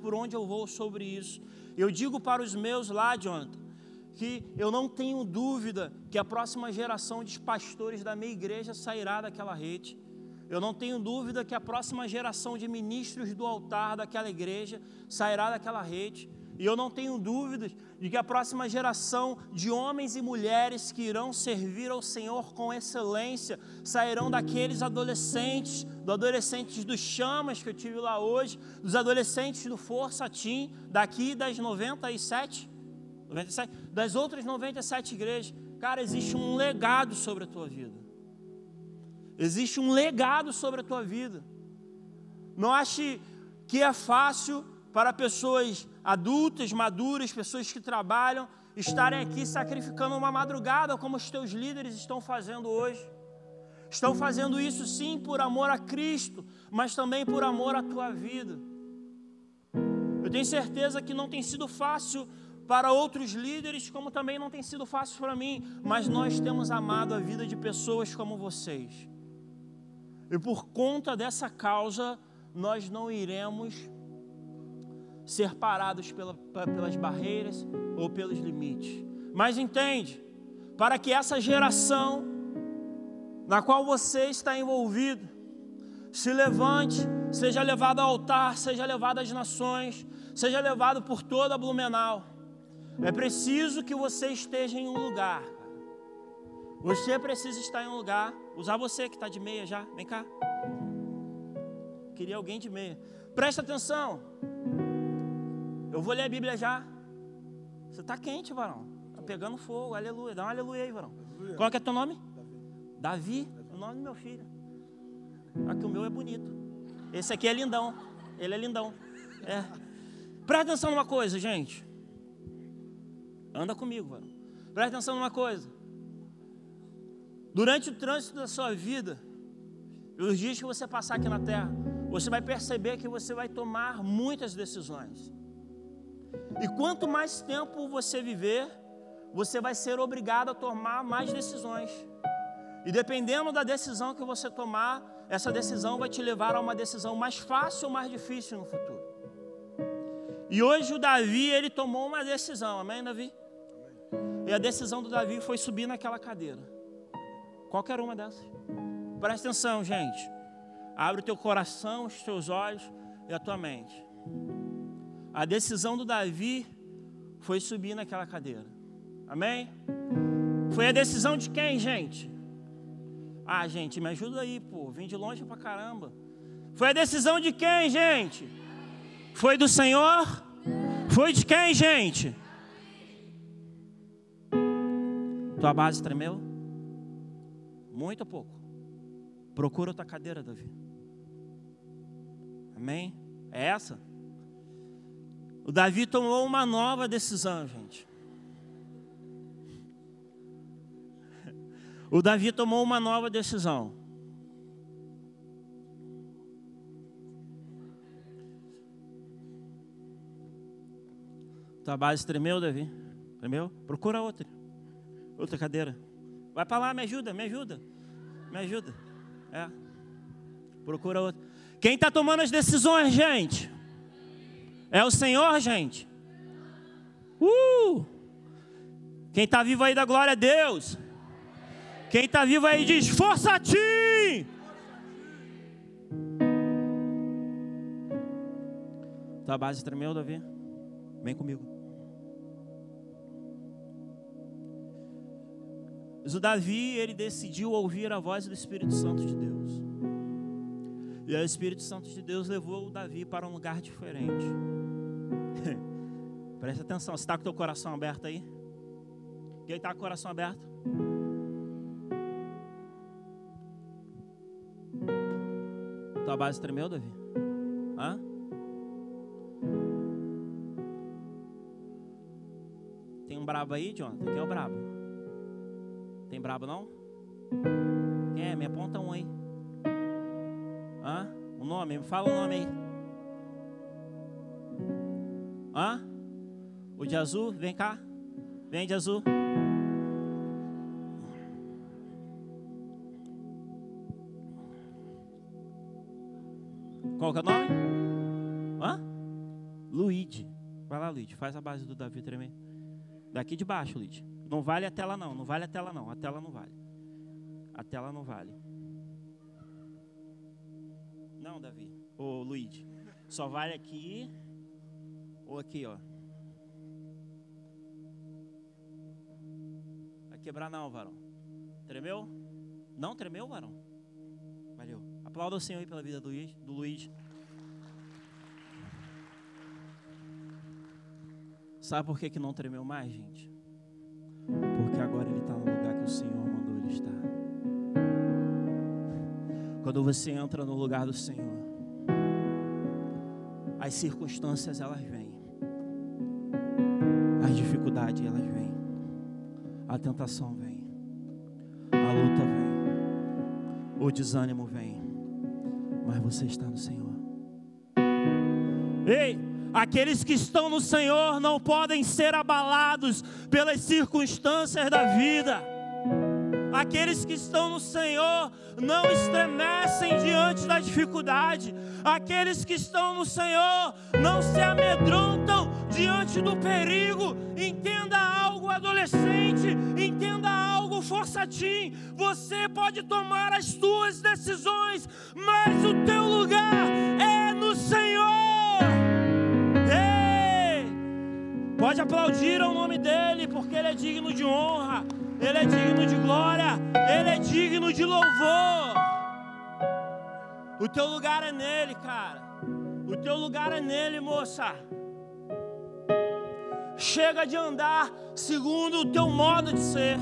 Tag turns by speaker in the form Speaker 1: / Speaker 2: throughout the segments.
Speaker 1: por onde eu vou sobre isso. Eu digo para os meus lá, Jonathan, que eu não tenho dúvida que a próxima geração de pastores da minha igreja sairá daquela rede. Eu não tenho dúvida que a próxima geração de ministros do altar daquela igreja sairá daquela rede. E eu não tenho dúvidas de que a próxima geração de homens e mulheres que irão servir ao Senhor com excelência sairão daqueles adolescentes, dos adolescentes dos chamas que eu tive lá hoje, dos adolescentes do Força Team, daqui das 97, 97, das outras 97 igrejas. Cara, existe um legado sobre a tua vida. Existe um legado sobre a tua vida. Não ache que é fácil para pessoas adultas, maduras, pessoas que trabalham, estarem aqui sacrificando uma madrugada, como os teus líderes estão fazendo hoje. Estão fazendo isso sim por amor a Cristo, mas também por amor à tua vida. Eu tenho certeza que não tem sido fácil para outros líderes, como também não tem sido fácil para mim, mas nós temos amado a vida de pessoas como vocês. E por conta dessa causa, nós não iremos ser parados pela, pelas barreiras ou pelos limites. Mas entende, para que essa geração na qual você está envolvido se levante, seja levado ao altar, seja levado às nações, seja levado por toda a Blumenau. É preciso que você esteja em um lugar. Você precisa estar em um lugar. Usar você que está de meia já. Vem cá. Queria alguém de meia. Presta atenção. Eu vou ler a Bíblia já. Você está quente, varão. Está pegando fogo. Aleluia. Dá um aleluia aí, varão. Aleluia. Qual é, é teu nome? Davi. Davi. O nome do meu filho. Aqui o meu é bonito. Esse aqui é lindão. Ele é lindão. É. Presta atenção numa coisa, gente. Anda comigo, varão. Presta atenção numa coisa. Durante o trânsito da sua vida, os dias que você passar aqui na terra, você vai perceber que você vai tomar muitas decisões. E quanto mais tempo você viver, você vai ser obrigado a tomar mais decisões. E dependendo da decisão que você tomar, essa decisão vai te levar a uma decisão mais fácil ou mais difícil no futuro. E hoje o Davi, ele tomou uma decisão, amém, Davi? E a decisão do Davi foi subir naquela cadeira. Qualquer uma dessas. Presta atenção, gente. Abre o teu coração, os teus olhos e a tua mente. A decisão do Davi foi subir naquela cadeira. Amém? Foi a decisão de quem, gente? Ah, gente, me ajuda aí, pô. Vim de longe pra caramba. Foi a decisão de quem, gente? Foi do Senhor? Foi de quem, gente? Tua base tremeu? Muito ou pouco? Procura outra cadeira, Davi. Amém? É essa? O Davi tomou uma nova decisão, gente. O Davi tomou uma nova decisão. Tua base tremeu, Davi? Tremeu? Procura outra. Outra cadeira. Vai para lá, me ajuda, me ajuda. Me ajuda. É. Procura outra. Quem está tomando as decisões, gente? É o Senhor, gente. Uh! Quem está vivo aí da glória a Deus. Quem está vivo aí diz: Força a ti! Tua base tremeu, Davi? Vem comigo. Mas o Davi, ele decidiu ouvir a voz do Espírito Santo de Deus. E o Espírito Santo de Deus levou o Davi para um lugar diferente. Presta atenção, você está com o teu coração aberto aí? Quem está com o coração aberto? Tua base tremeu, Davi? Hã? Tem um brabo aí, Jonathan? Quem é o brabo? Tem brabo não? Quem é? Me aponta um aí. Hã? O nome? Me fala o nome aí. Hã? O de azul, vem cá. Vem de azul. Qual que é o nome? Hã? Luigi. Vai lá, Luigi. Faz a base do Davi tremer. Daqui de baixo, Luigi. Não vale a tela, não. Não vale a tela, não. A tela não vale. A tela não vale. Não, Davi. Ô, Luigi. Só vale aqui ou aqui, ó. Quebrar não, varão. Tremeu? Não tremeu, varão? Valeu. Aplauda o Senhor aí pela vida do Luiz. Do Luiz. Sabe por que, que não tremeu mais, gente? Porque agora ele está no lugar que o Senhor mandou ele estar. Quando você entra no lugar do Senhor, as circunstâncias elas vêm, as dificuldades elas vêm, a tentação vem, a luta vem, o desânimo vem, mas você está no Senhor. Ei! Aqueles que estão no Senhor não podem ser abalados pelas circunstâncias da vida. Aqueles que estão no Senhor não estremecem diante da dificuldade. Aqueles que estão no Senhor não se amedrontam diante do perigo. Entenda algo, adolescente. Entenda algo, forçatim. Você pode tomar as suas decisões, mas o teu lugar é no Senhor. Pode aplaudir ao nome dele, porque ele é digno de honra, ele é digno de glória, ele é digno de louvor. O teu lugar é nele, cara. O teu lugar é nele, moça. Chega de andar segundo o teu modo de ser.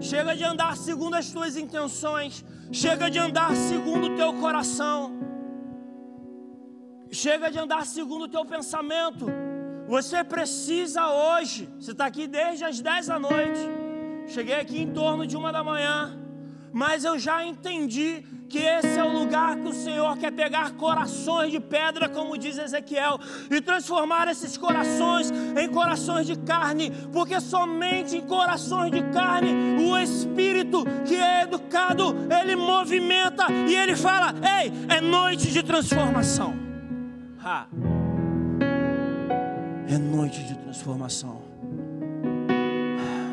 Speaker 1: Chega de andar segundo as tuas intenções. Chega de andar segundo o teu coração. Chega de andar segundo o teu pensamento. Você precisa hoje, você está aqui desde as 10 da noite, cheguei aqui em torno de uma da manhã, mas eu já entendi que esse é o lugar que o Senhor quer pegar corações de pedra, como diz Ezequiel, e transformar esses corações em corações de carne, porque somente em corações de carne o Espírito que é educado, ele movimenta e ele fala: Ei, é noite de transformação. Ha. É noite de transformação.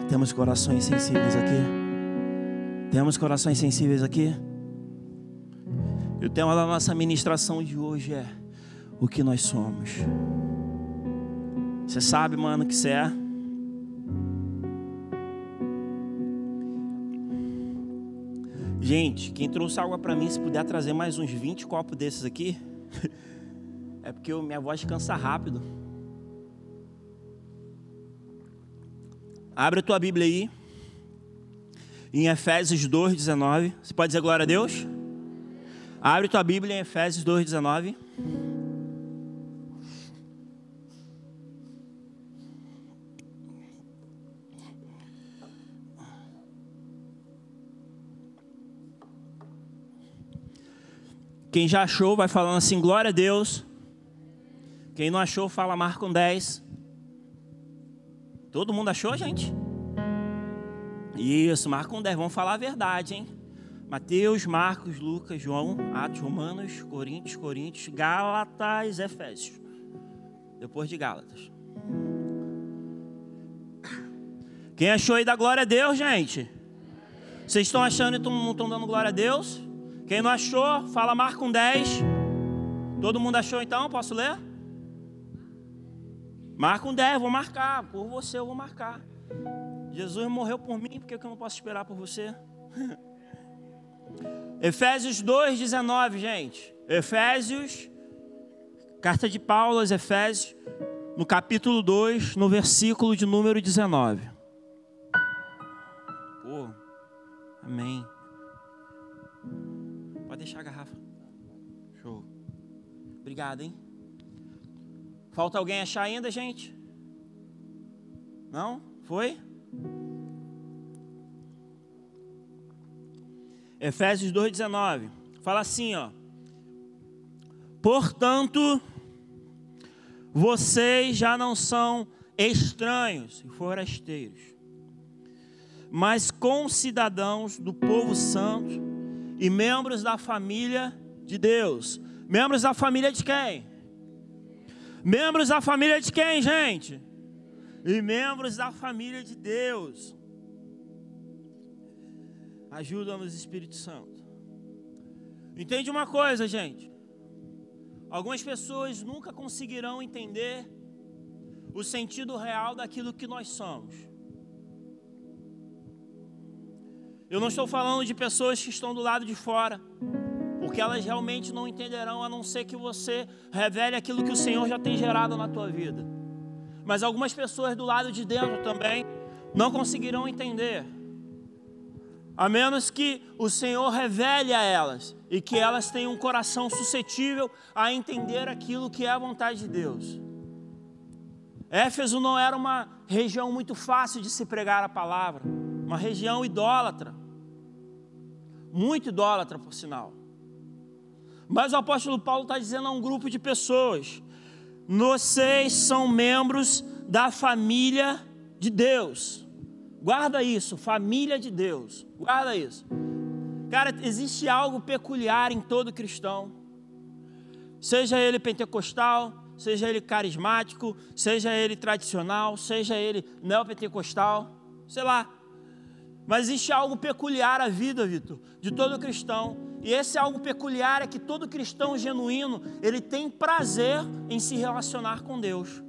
Speaker 1: Temos corações sensíveis aqui. Temos corações sensíveis aqui. E o tema da nossa ministração de hoje é o que nós somos. Você sabe, mano, que você é? Gente, quem trouxe água para mim, se puder trazer mais uns 20 copos desses aqui, é porque minha voz cansa rápido. Abre a tua Bíblia aí. Em Efésios 2:19. Você pode dizer glória a Deus? Abre tua Bíblia em Efésios 2:19. Quem já achou vai falando assim, glória a Deus. Quem não achou, fala Marco 10. Todo mundo achou, gente? Isso, Marcos 10. Vamos falar a verdade, hein? Mateus, Marcos, Lucas, João, Atos, Romanos, Coríntios, Coríntios, Gálatas, Efésios. Depois de Gálatas. Quem achou aí da glória a Deus, gente? Vocês estão achando e não estão dando glória a Deus? Quem não achou, fala Marcos 10. Todo mundo achou então? Posso ler? Marca um 10, vou marcar. Por você eu vou marcar. Jesus morreu por mim, por que eu não posso esperar por você? Efésios 2,19, gente. Efésios, carta de Paulo aos Efésios, no capítulo 2, no versículo de número 19. Pô, amém. Pode deixar a garrafa. Show. Obrigado, hein? Falta alguém achar ainda, gente? Não? Foi? Efésios 2,19. Fala assim, ó. Portanto, vocês já não são estranhos e forasteiros, mas concidadãos do povo santo e membros da família de Deus. Membros da família de quem? Membros da família de quem, gente? E membros da família de Deus. Ajuda-nos, Espírito Santo. Entende uma coisa, gente? Algumas pessoas nunca conseguirão entender o sentido real daquilo que nós somos. Eu não estou falando de pessoas que estão do lado de fora porque elas realmente não entenderão a não ser que você revele aquilo que o Senhor já tem gerado na tua vida. Mas algumas pessoas do lado de dentro também não conseguirão entender, a menos que o Senhor revele a elas e que elas tenham um coração suscetível a entender aquilo que é a vontade de Deus. Éfeso não era uma região muito fácil de se pregar a palavra, uma região idólatra, muito idólatra, por sinal. Mas o apóstolo Paulo está dizendo a um grupo de pessoas: vocês são membros da família de Deus. Guarda isso, família de Deus. Guarda isso. Cara, existe algo peculiar em todo cristão. Seja ele pentecostal, seja ele carismático, seja ele tradicional, seja ele neopentecostal, sei lá. Mas existe algo peculiar à vida, Vitor, de todo cristão e esse algo peculiar é que todo cristão genuíno, ele tem prazer em se relacionar com Deus.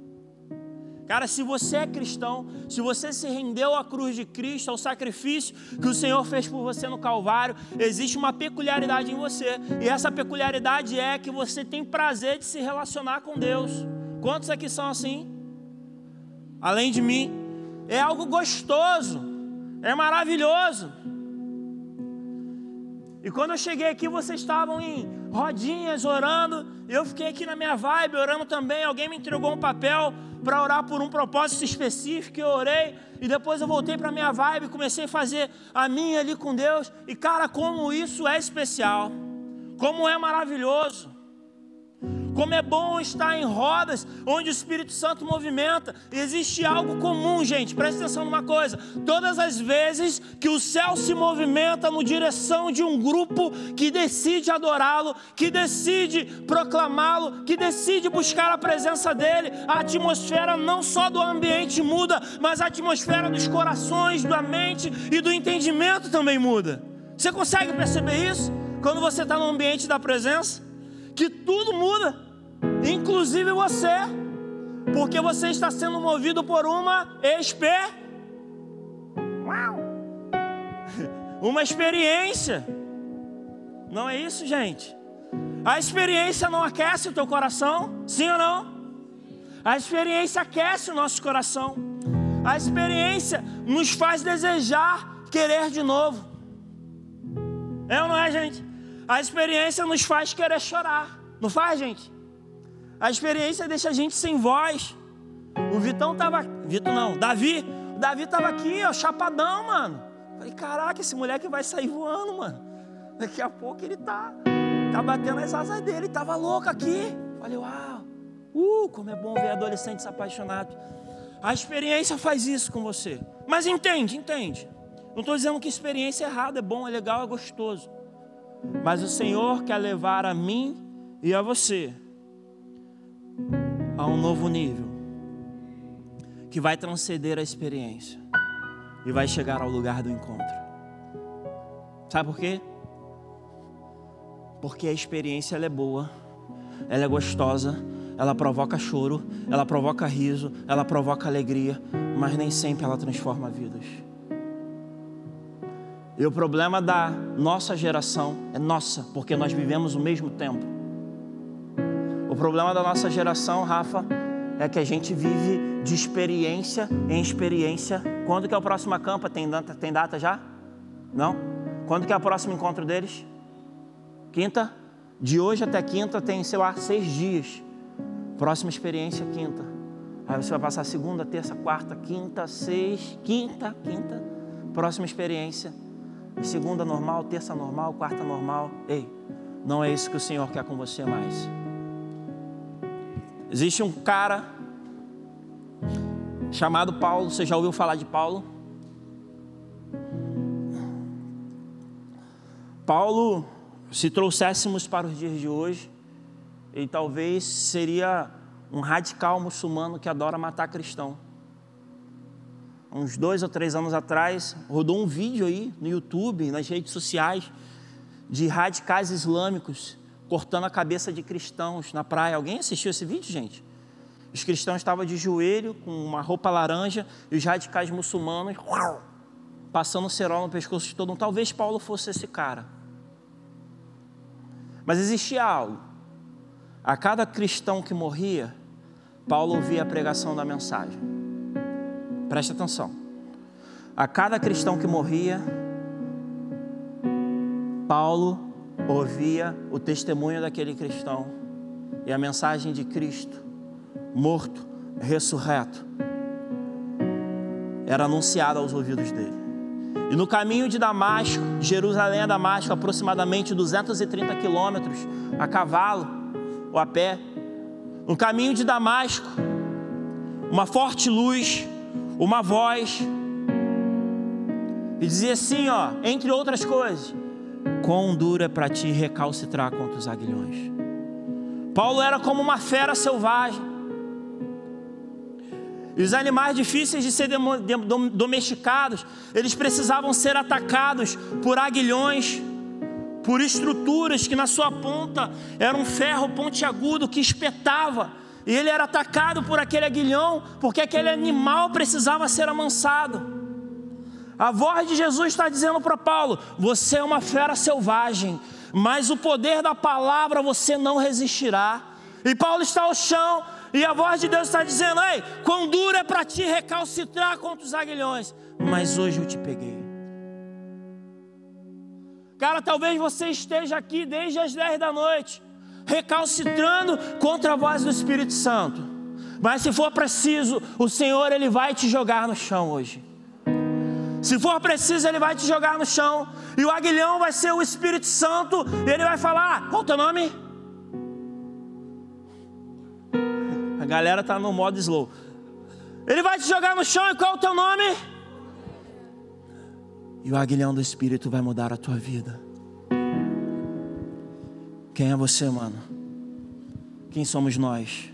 Speaker 1: Cara, se você é cristão, se você se rendeu à cruz de Cristo, ao sacrifício que o Senhor fez por você no Calvário, existe uma peculiaridade em você. E essa peculiaridade é que você tem prazer de se relacionar com Deus. Quantos aqui são assim? Além de mim, é algo gostoso, é maravilhoso. E quando eu cheguei aqui, vocês estavam em rodinhas orando. Eu fiquei aqui na minha vibe orando também. Alguém me entregou um papel para orar por um propósito específico. Eu orei e depois eu voltei para minha vibe, comecei a fazer a minha ali com Deus. E cara, como isso é especial, como é maravilhoso. Como é bom estar em rodas onde o Espírito Santo movimenta. Existe algo comum, gente. Presta atenção numa coisa. Todas as vezes que o céu se movimenta no direção de um grupo que decide adorá-lo, que decide proclamá-lo, que decide buscar a presença dele, a atmosfera não só do ambiente muda, mas a atmosfera dos corações, da mente e do entendimento também muda. Você consegue perceber isso? Quando você está no ambiente da presença? que tudo muda, inclusive você, porque você está sendo movido por uma exper... uma experiência. Não é isso, gente? A experiência não aquece o teu coração? Sim ou não? A experiência aquece o nosso coração. A experiência nos faz desejar querer de novo. É ou não é, gente? A experiência nos faz querer chorar, não faz, gente? A experiência deixa a gente sem voz. O Vitão tava. Vitor não, Davi. O Davi tava aqui, ó, chapadão, mano. Falei, caraca, esse moleque vai sair voando, mano. Daqui a pouco ele tá. Tá batendo as asas dele, tava louco aqui. Falei, uau. Uh, como é bom ver adolescentes apaixonados. A experiência faz isso com você. Mas entende, entende. Não estou dizendo que experiência é errada, é bom, é legal, é gostoso. Mas o Senhor quer levar a mim e a você a um novo nível que vai transcender a experiência e vai chegar ao lugar do encontro. Sabe por quê? Porque a experiência é boa, ela é gostosa, ela provoca choro, ela provoca riso, ela provoca alegria, mas nem sempre ela transforma vidas. E o problema da nossa geração é nossa, porque nós vivemos o mesmo tempo. O problema da nossa geração, Rafa, é que a gente vive de experiência em experiência. Quando que é o próximo acampa? Tem data, tem data já? Não? Quando que é o próximo encontro deles? Quinta? De hoje até quinta tem, sei lá, seis dias. Próxima experiência, quinta. Aí você vai passar segunda, terça, quarta, quinta, seis, quinta, quinta. Próxima experiência segunda normal, terça normal, quarta normal. Ei, não é isso que o Senhor quer com você mais. Existe um cara chamado Paulo, você já ouviu falar de Paulo? Paulo, se trouxéssemos para os dias de hoje, ele talvez seria um radical muçulmano que adora matar cristão. Uns dois ou três anos atrás, rodou um vídeo aí no YouTube, nas redes sociais, de radicais islâmicos cortando a cabeça de cristãos na praia. Alguém assistiu esse vídeo, gente? Os cristãos estavam de joelho, com uma roupa laranja, e os radicais muçulmanos passando cerol no pescoço de todo mundo. Talvez Paulo fosse esse cara. Mas existia algo. A cada cristão que morria, Paulo ouvia a pregação da mensagem. Preste atenção. A cada cristão que morria, Paulo ouvia o testemunho daquele cristão e a mensagem de Cristo, morto, ressurreto, era anunciada aos ouvidos dele. E no caminho de Damasco, Jerusalém a Damasco, aproximadamente 230 quilômetros a cavalo ou a pé, no caminho de Damasco, uma forte luz, uma voz, e dizia assim, ó, entre outras coisas: Quão duro é para ti recalcitrar contra os aguilhões. Paulo era como uma fera selvagem. E os animais difíceis de ser domesticados, eles precisavam ser atacados por aguilhões, por estruturas que na sua ponta era um ferro pontiagudo que espetava. E ele era atacado por aquele aguilhão, porque aquele animal precisava ser amansado. A voz de Jesus está dizendo para Paulo: você é uma fera selvagem, mas o poder da palavra você não resistirá. E Paulo está ao chão, e a voz de Deus está dizendo: Ei, quão duro é para ti recalcitrar contra os aguilhões, mas hoje eu te peguei. Cara, talvez você esteja aqui desde as 10 da noite, recalcitrando contra a voz do Espírito Santo. Mas se for preciso, o Senhor ele vai te jogar no chão hoje. Se for preciso, ele vai te jogar no chão. E o aguilhão vai ser o Espírito Santo. E ele vai falar: Qual o teu nome? A galera está no modo slow. Ele vai te jogar no chão. E qual o teu nome? E o aguilhão do Espírito vai mudar a tua vida. Quem é você, mano? Quem somos nós?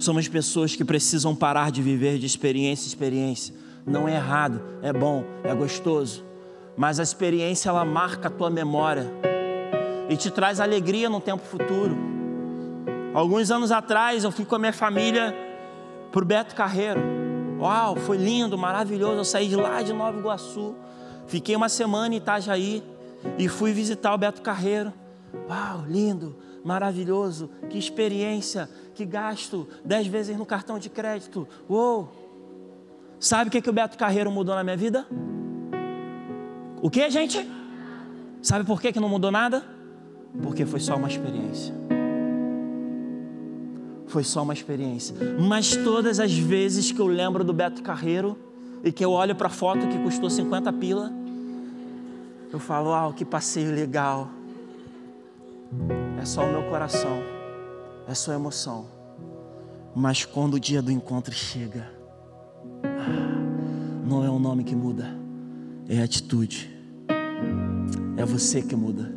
Speaker 1: Somos pessoas que precisam parar de viver de experiência em experiência. Não é errado, é bom, é gostoso. Mas a experiência ela marca a tua memória e te traz alegria no tempo futuro. Alguns anos atrás eu fui com a minha família para o Beto Carreiro. Uau, foi lindo, maravilhoso. Eu saí de lá de Nova Iguaçu, fiquei uma semana em Itajaí e fui visitar o Beto Carreiro. Uau, lindo, maravilhoso, que experiência, que gasto dez vezes no cartão de crédito. Uou! Sabe o que, que o Beto Carreiro mudou na minha vida? O que, gente? Sabe por que, que não mudou nada? Porque foi só uma experiência. Foi só uma experiência. Mas todas as vezes que eu lembro do Beto Carreiro e que eu olho para a foto que custou 50 pila, eu falo, uau, que passeio legal. É só o meu coração, é só emoção. Mas quando o dia do encontro chega, não é o nome que muda, é a atitude. É você que muda.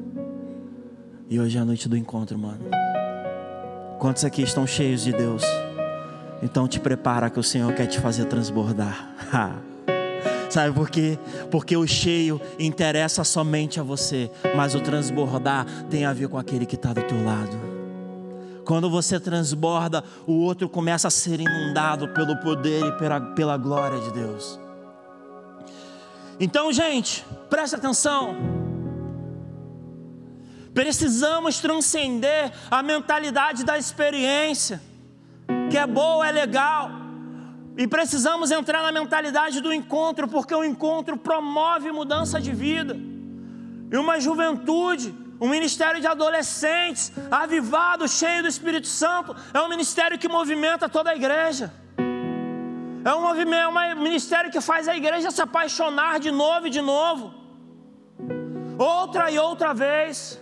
Speaker 1: E hoje é a noite do encontro, mano. Quantos aqui estão cheios de Deus? Então te prepara que o Senhor quer te fazer transbordar. Sabe por quê? Porque o cheio interessa somente a você, mas o transbordar tem a ver com aquele que está do teu lado. Quando você transborda, o outro começa a ser inundado pelo poder e pela, pela glória de Deus. Então, gente, preste atenção. Precisamos transcender a mentalidade da experiência, que é boa, é legal. E precisamos entrar na mentalidade do encontro, porque o encontro promove mudança de vida. E uma juventude, um ministério de adolescentes, avivado, cheio do Espírito Santo, é um ministério que movimenta toda a igreja. É um movimento, é um ministério que faz a igreja se apaixonar de novo e de novo, outra e outra vez.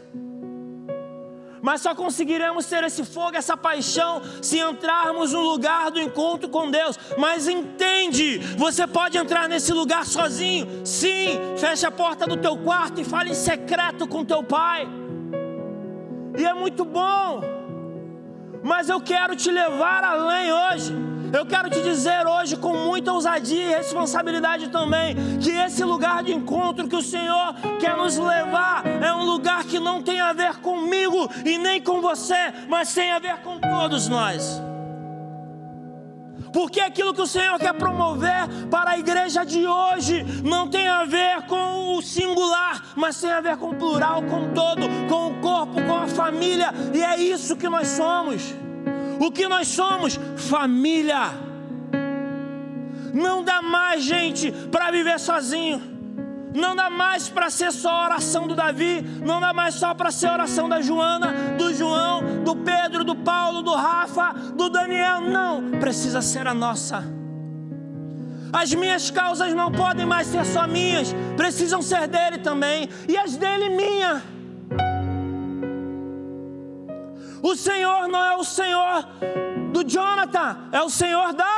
Speaker 1: Mas só conseguiremos ter esse fogo, essa paixão, se entrarmos no lugar do encontro com Deus. Mas entende, você pode entrar nesse lugar sozinho. Sim, feche a porta do teu quarto e fale em secreto com teu pai. E é muito bom Mas eu quero te levar além hoje. Eu quero te dizer hoje, com muita ousadia e responsabilidade também, que esse lugar de encontro que o Senhor quer nos levar é um lugar que não tem a ver comigo e nem com você, mas tem a ver com todos nós. Porque aquilo que o Senhor quer promover para a igreja de hoje não tem a ver com o singular, mas tem a ver com o plural, com o todo, com o corpo, com a família, e é isso que nós somos. O que nós somos? Família. Não dá mais, gente, para viver sozinho. Não dá mais para ser só a oração do Davi, não dá mais só para ser a oração da Joana, do João, do Pedro, do Paulo, do Rafa, do Daniel. Não, precisa ser a nossa. As minhas causas não podem mais ser só minhas, precisam ser dele também, e as dele minha. O Senhor não é o Senhor do Jonathan, é o Senhor da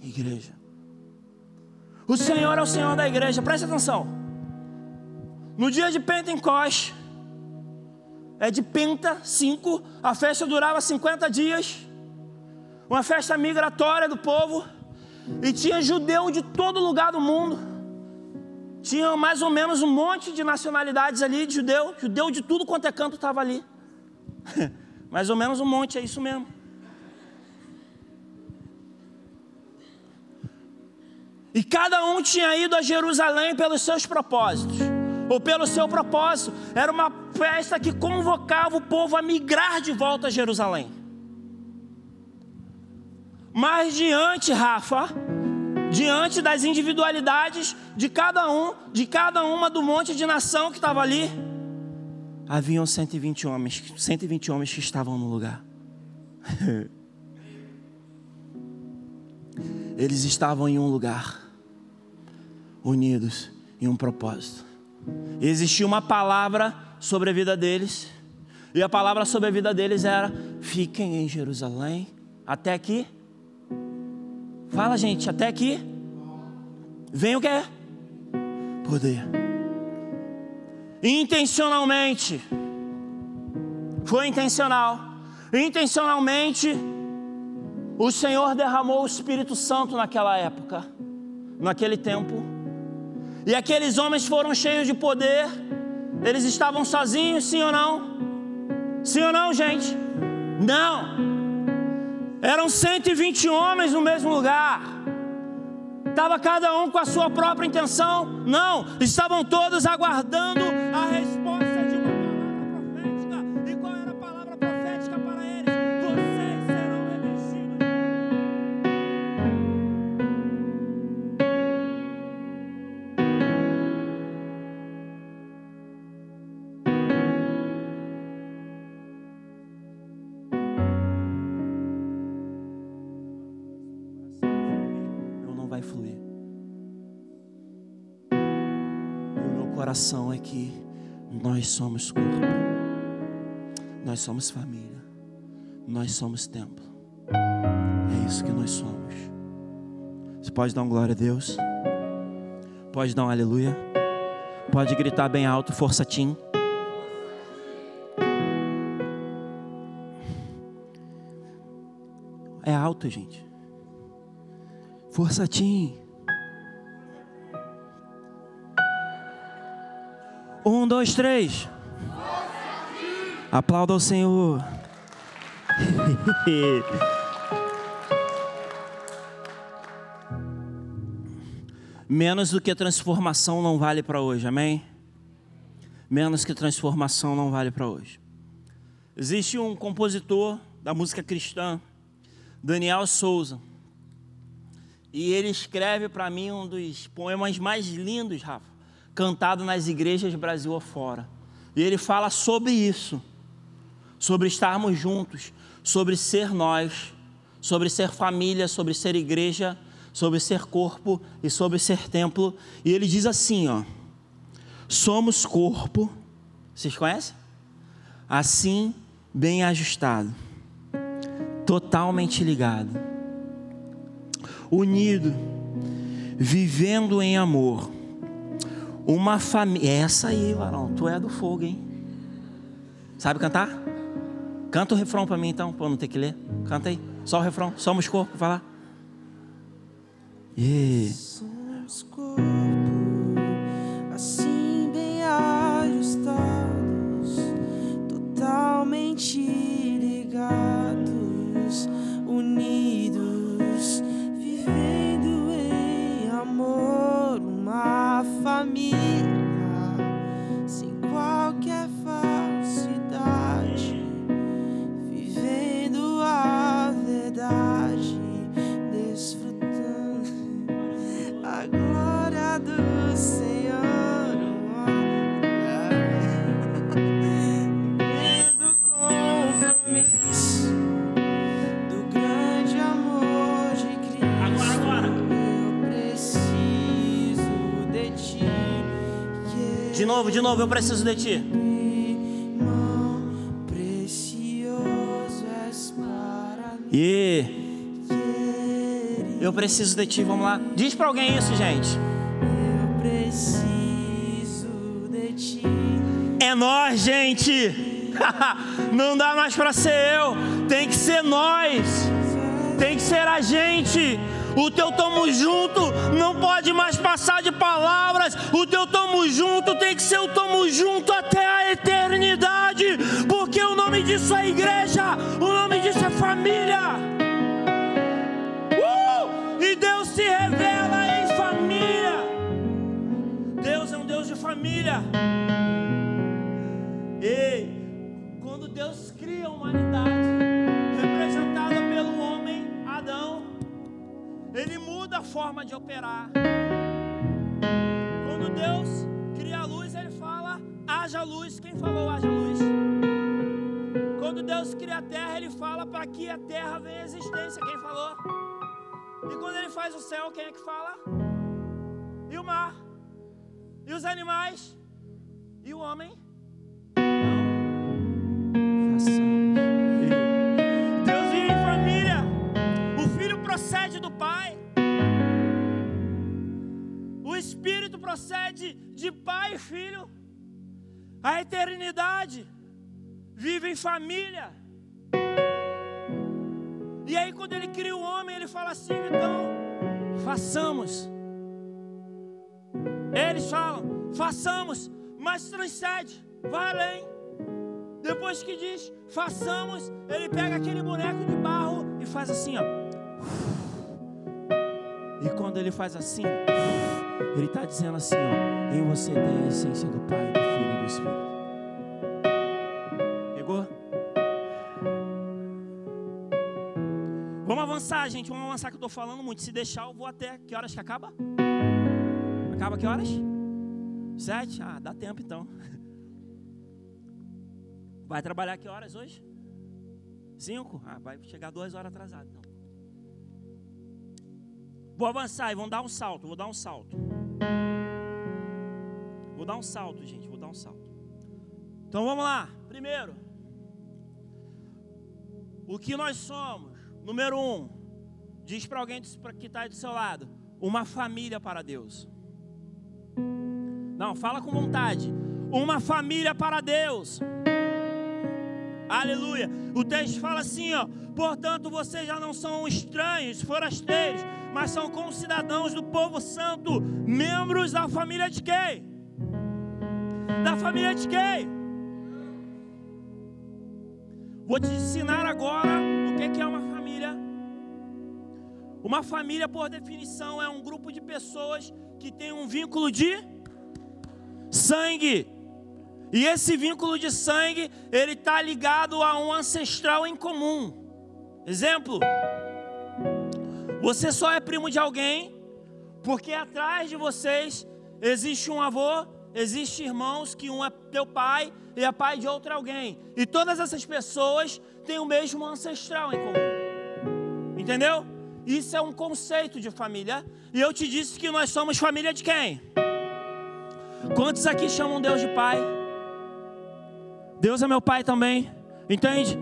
Speaker 1: igreja. O Senhor é o Senhor da igreja, preste atenção. No dia de Pentecoste, é de Penta 5, a festa durava 50 dias, uma festa migratória do povo, e tinha judeu de todo lugar do mundo, tinha mais ou menos um monte de nacionalidades ali, de judeu, judeu de tudo quanto é canto estava ali, mais ou menos um monte, é isso mesmo. E cada um tinha ido a Jerusalém pelos seus propósitos, ou pelo seu propósito. Era uma festa que convocava o povo a migrar de volta a Jerusalém. Mas diante, Rafa, diante das individualidades de cada um, de cada uma do monte de nação que estava ali, haviam 120 homens, 120 homens que estavam no lugar. Eles estavam em um lugar unidos em um propósito. E existia uma palavra sobre a vida deles, e a palavra sobre a vida deles era: fiquem em Jerusalém até aqui. Fala, gente, até aqui. Vem o que? Poder. Intencionalmente. Foi intencional. Intencionalmente, o Senhor derramou o Espírito Santo naquela época, naquele tempo e aqueles homens foram cheios de poder. Eles estavam sozinhos, sim ou não? Sim ou não, gente? Não. Eram 120 homens no mesmo lugar. Estava cada um com a sua própria intenção? Não. Estavam todos aguardando a resposta coração é que nós somos corpo, nós somos família, nós somos templo. É isso que nós somos. Você pode dar um glória a Deus? Pode dar um aleluia? Pode gritar bem alto, força Tim. É alto, gente. Força Tim. Um, dois, três. Aplauda ao Senhor. Menos do que transformação não vale para hoje, amém? Menos que transformação não vale para hoje. Existe um compositor da música cristã, Daniel Souza, e ele escreve para mim um dos poemas mais lindos, Rafa cantado nas igrejas Brasil afora. E ele fala sobre isso, sobre estarmos juntos, sobre ser nós, sobre ser família, sobre ser igreja, sobre ser corpo e sobre ser templo. E ele diz assim, ó: Somos corpo, vocês conhecem? Assim, bem ajustado, totalmente ligado, unido, vivendo em amor uma família. Essa aí, varão, tu é do fogo, hein? Sabe cantar? Canta o refrão para mim então, para não ter que ler. Canta aí. Só o refrão, somos corpo, vai lá. Yeah. Novo, de novo, eu preciso de ti.
Speaker 2: querido.
Speaker 1: Eu preciso de ti, vamos lá. Diz para alguém isso, gente.
Speaker 2: Eu preciso de ti.
Speaker 1: É nós, gente. Não dá mais para ser eu. Tem que ser nós. Tem que ser a gente. O teu tamo junto não pode mais passar de palavras. O teu tamo junto tem que ser o tamo junto até a eternidade. Porque o nome disso é igreja. O nome disso é família. Uh! E Deus se revela em família. Deus é um Deus de família. Ei, quando Deus cria a humanidade, ele muda a forma de operar. Quando Deus cria a luz, ele fala: haja luz. Quem falou haja luz? Quando Deus cria a terra, ele fala para que a terra venha à existência. Quem falou? E quando ele faz o céu, quem é que fala? E o mar? E os animais? E o homem? Procede de pai e filho. A eternidade vive em família. E aí, quando ele cria o homem, ele fala assim: então, façamos. Eles falam, façamos, mas transcende, vai além. Depois que diz, façamos, ele pega aquele boneco de barro e faz assim, ó. E quando ele faz assim, ele está dizendo assim, ó, em você tem a essência do Pai, do Filho e do Espírito. Pegou? Vamos avançar, gente. Vamos avançar que eu estou falando muito. Se deixar, eu vou até. Que horas que acaba? Acaba que horas? Sete? Ah, dá tempo então. Vai trabalhar que horas hoje? Cinco? Ah, vai chegar duas horas atrasado então. Vou avançar e vamos dar um salto. Vou dar um salto. Vou dar um salto, gente. Vou dar um salto. Então vamos lá. Primeiro, o que nós somos? Número um, diz para alguém que está aí do seu lado: uma família para Deus. Não, fala com vontade. Uma família para Deus. Aleluia. O texto fala assim, ó: "Portanto, vocês já não são estranhos, forasteiros, mas são concidadãos do povo santo, membros da família de quem? Da família de quem? Vou te ensinar agora o que é uma família. Uma família, por definição, é um grupo de pessoas que tem um vínculo de sangue. E esse vínculo de sangue, ele está ligado a um ancestral em comum. Exemplo: você só é primo de alguém porque atrás de vocês existe um avô, existe irmãos que um é teu pai e é pai de outro alguém. E todas essas pessoas têm o mesmo ancestral em comum. Entendeu? Isso é um conceito de família. E eu te disse que nós somos família de quem? Quantos aqui chamam Deus de pai? Deus é meu pai também. Entende?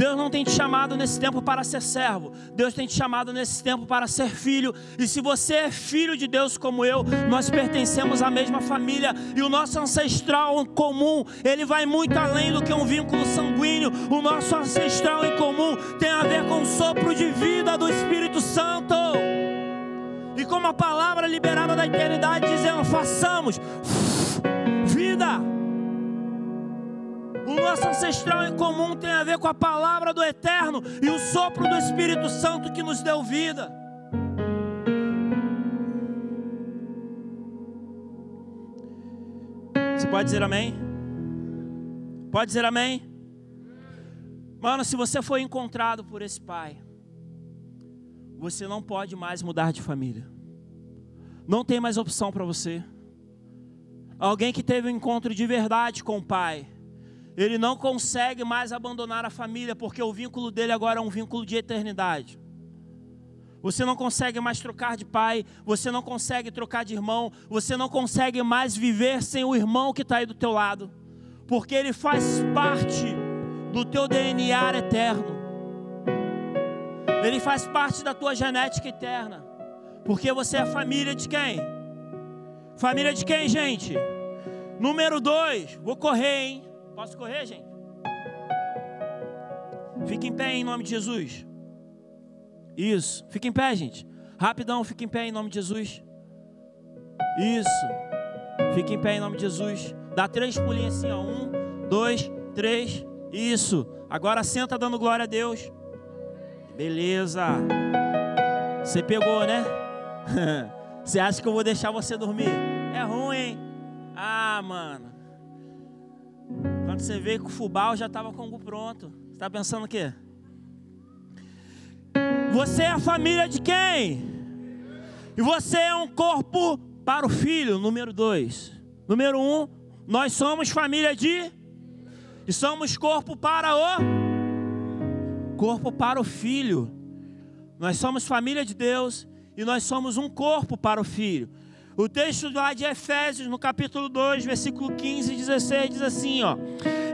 Speaker 1: Deus não tem te chamado nesse tempo para ser servo. Deus tem te chamado nesse tempo para ser filho. E se você é filho de Deus como eu, nós pertencemos à mesma família e o nosso ancestral em comum, ele vai muito além do que um vínculo sanguíneo. O nosso ancestral em comum tem a ver com o sopro de vida do Espírito Santo. E como a palavra liberada da eternidade dizendo, façamos vida. O nosso ancestral em comum tem a ver com a palavra do eterno e o sopro do Espírito Santo que nos deu vida. Você pode dizer amém? Pode dizer amém? Mano, se você foi encontrado por esse pai, você não pode mais mudar de família. Não tem mais opção para você. Alguém que teve um encontro de verdade com o pai, ele não consegue mais abandonar a família, porque o vínculo dele agora é um vínculo de eternidade. Você não consegue mais trocar de pai, você não consegue trocar de irmão, você não consegue mais viver sem o irmão que está aí do teu lado, porque ele faz parte do teu DNA eterno. Ele faz parte da tua genética eterna. Porque você é família de quem? Família de quem, gente? Número dois, vou correr, hein? Posso correr, gente? Fique em pé em nome de Jesus. Isso. Fique em pé, gente. Rapidão, fique em pé em nome de Jesus. Isso. Fique em pé em nome de Jesus. Dá três pulinhos assim, ó. Um, dois, três. Isso. Agora senta dando glória a Deus. Beleza. Você pegou, né? Você acha que eu vou deixar você dormir? É ruim, hein? Ah, mano. Quando você veio com o fubá, eu já estava com o pronto. Você está pensando o quê? Você é a família de quem? E você é um corpo para o filho, número dois. Número um, nós somos família de. E somos corpo para o. Corpo para o filho. Nós somos família de Deus e nós somos um corpo para o filho. O texto lá de Efésios, no capítulo 2, versículo 15 e 16, diz assim: ó,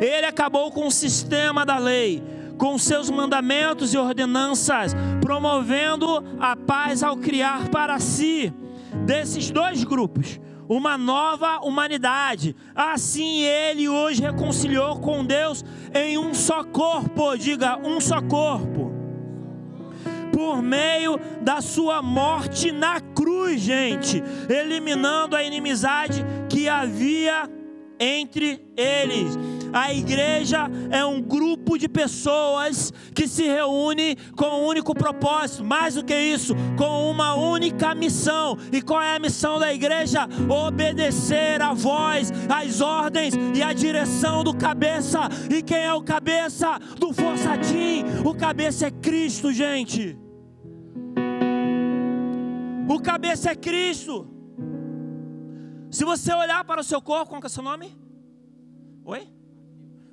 Speaker 1: Ele acabou com o sistema da lei, com seus mandamentos e ordenanças, promovendo a paz ao criar para si, desses dois grupos, uma nova humanidade. Assim ele hoje reconciliou com Deus em um só corpo, diga, um só corpo por meio da sua morte na cruz, gente, eliminando a inimizade que havia entre eles. A igreja é um grupo de pessoas que se reúne com um único propósito, mais do que isso, com uma única missão. E qual é a missão da igreja? Obedecer a voz, as ordens e a direção do cabeça. E quem é o cabeça do Forçatim? O cabeça é Cristo, gente. O cabeça é Cristo. Se você olhar para o seu corpo, qual é o seu nome? Oi?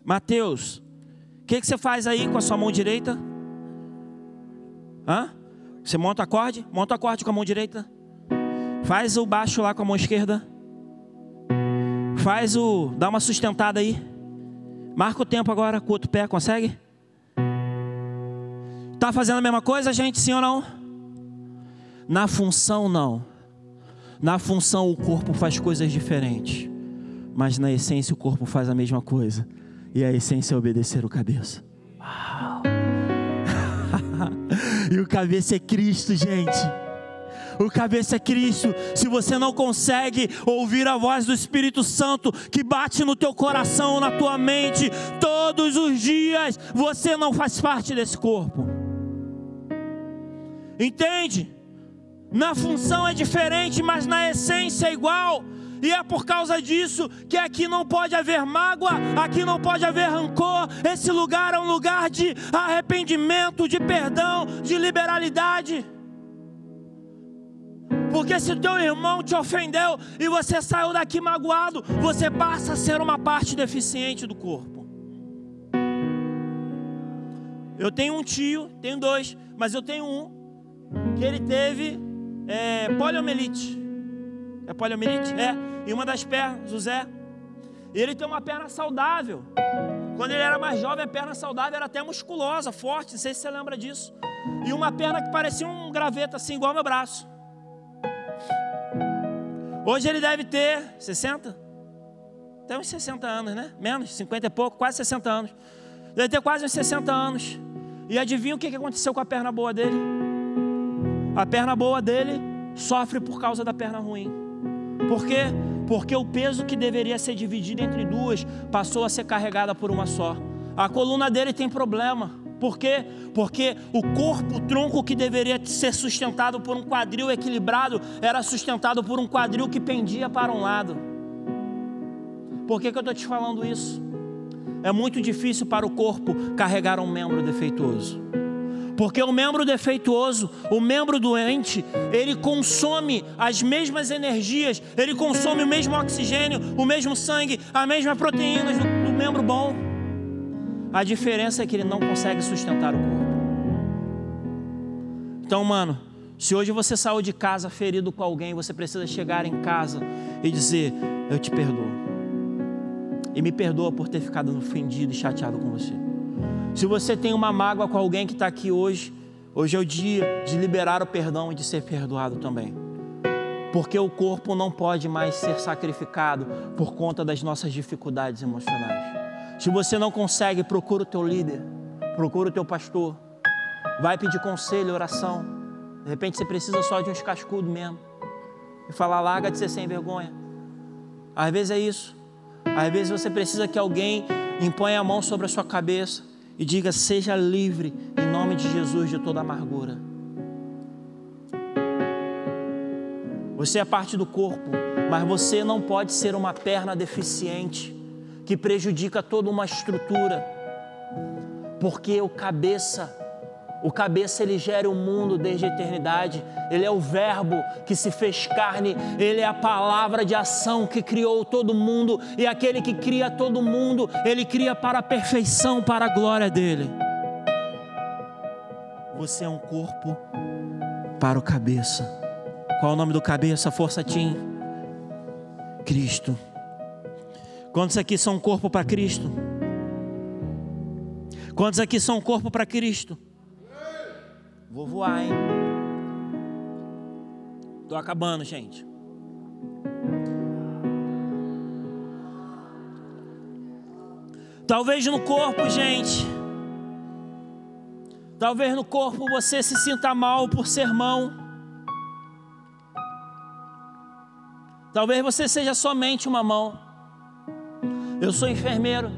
Speaker 1: Mateus. O que, que você faz aí com a sua mão direita? Hã? Você monta acorde? Monta acorde com a mão direita. Faz o baixo lá com a mão esquerda. Faz o. Dá uma sustentada aí. Marca o tempo agora com o outro pé, consegue? Tá fazendo a mesma coisa, gente? Sim ou não? Na função, não. Na função, o corpo faz coisas diferentes. Mas na essência, o corpo faz a mesma coisa. E a essência é obedecer o cabeça. Uau. e o cabeça é Cristo, gente. O cabeça é Cristo. Se você não consegue ouvir a voz do Espírito Santo que bate no teu coração, na tua mente, todos os dias, você não faz parte desse corpo. Entende? Na função é diferente, mas na essência é igual. E é por causa disso que aqui não pode haver mágoa, aqui não pode haver rancor. Esse lugar é um lugar de arrependimento, de perdão, de liberalidade. Porque se teu irmão te ofendeu e você saiu daqui magoado, você passa a ser uma parte deficiente do corpo. Eu tenho um tio, tenho dois, mas eu tenho um que ele teve é, poliomielite. É poliomielite? É. E uma das pernas, José. Ele tem uma perna saudável. Quando ele era mais jovem, a perna saudável era até musculosa, forte, não sei se você lembra disso. E uma perna que parecia um graveto assim, igual meu braço. Hoje ele deve ter 60? Até uns 60 anos, né? Menos, 50 e pouco, quase 60 anos. Deve ter quase uns 60 anos. E adivinha o que aconteceu com a perna boa dele? A perna boa dele sofre por causa da perna ruim. Por quê? Porque o peso que deveria ser dividido entre duas passou a ser carregada por uma só. A coluna dele tem problema. Por quê? Porque o corpo, o tronco que deveria ser sustentado por um quadril equilibrado, era sustentado por um quadril que pendia para um lado. Por que, que eu estou te falando isso? É muito difícil para o corpo carregar um membro defeituoso. Porque o membro defeituoso, o membro doente, ele consome as mesmas energias, ele consome o mesmo oxigênio, o mesmo sangue, a mesma proteína do, do membro bom. A diferença é que ele não consegue sustentar o corpo. Então, mano, se hoje você saiu de casa ferido com alguém, você precisa chegar em casa e dizer: Eu te perdoo. E me perdoa por ter ficado ofendido e chateado com você. Se você tem uma mágoa com alguém que está aqui hoje, hoje é o dia de liberar o perdão e de ser perdoado também. Porque o corpo não pode mais ser sacrificado por conta das nossas dificuldades emocionais. Se você não consegue, procura o teu líder, procura o teu pastor, vai pedir conselho, oração. De repente você precisa só de uns cascudos mesmo. E falar, larga de ser sem vergonha. Às vezes é isso. Às vezes você precisa que alguém imponha a mão sobre a sua cabeça e diga: Seja livre em nome de Jesus de toda amargura. Você é parte do corpo, mas você não pode ser uma perna deficiente que prejudica toda uma estrutura, porque o cabeça o cabeça ele gera o mundo desde a eternidade. Ele é o verbo que se fez carne, ele é a palavra de ação que criou todo mundo e aquele que cria todo mundo, ele cria para a perfeição, para a glória dele. Você é um corpo para o cabeça. Qual é o nome do cabeça? Força Tim. Cristo. Quantos aqui são um corpo para Cristo? Quantos aqui são um corpo para Cristo? Vou voar, hein? Tô acabando, gente. Talvez no corpo, gente. Talvez no corpo você se sinta mal por ser mão. Talvez você seja somente uma mão. Eu sou enfermeiro.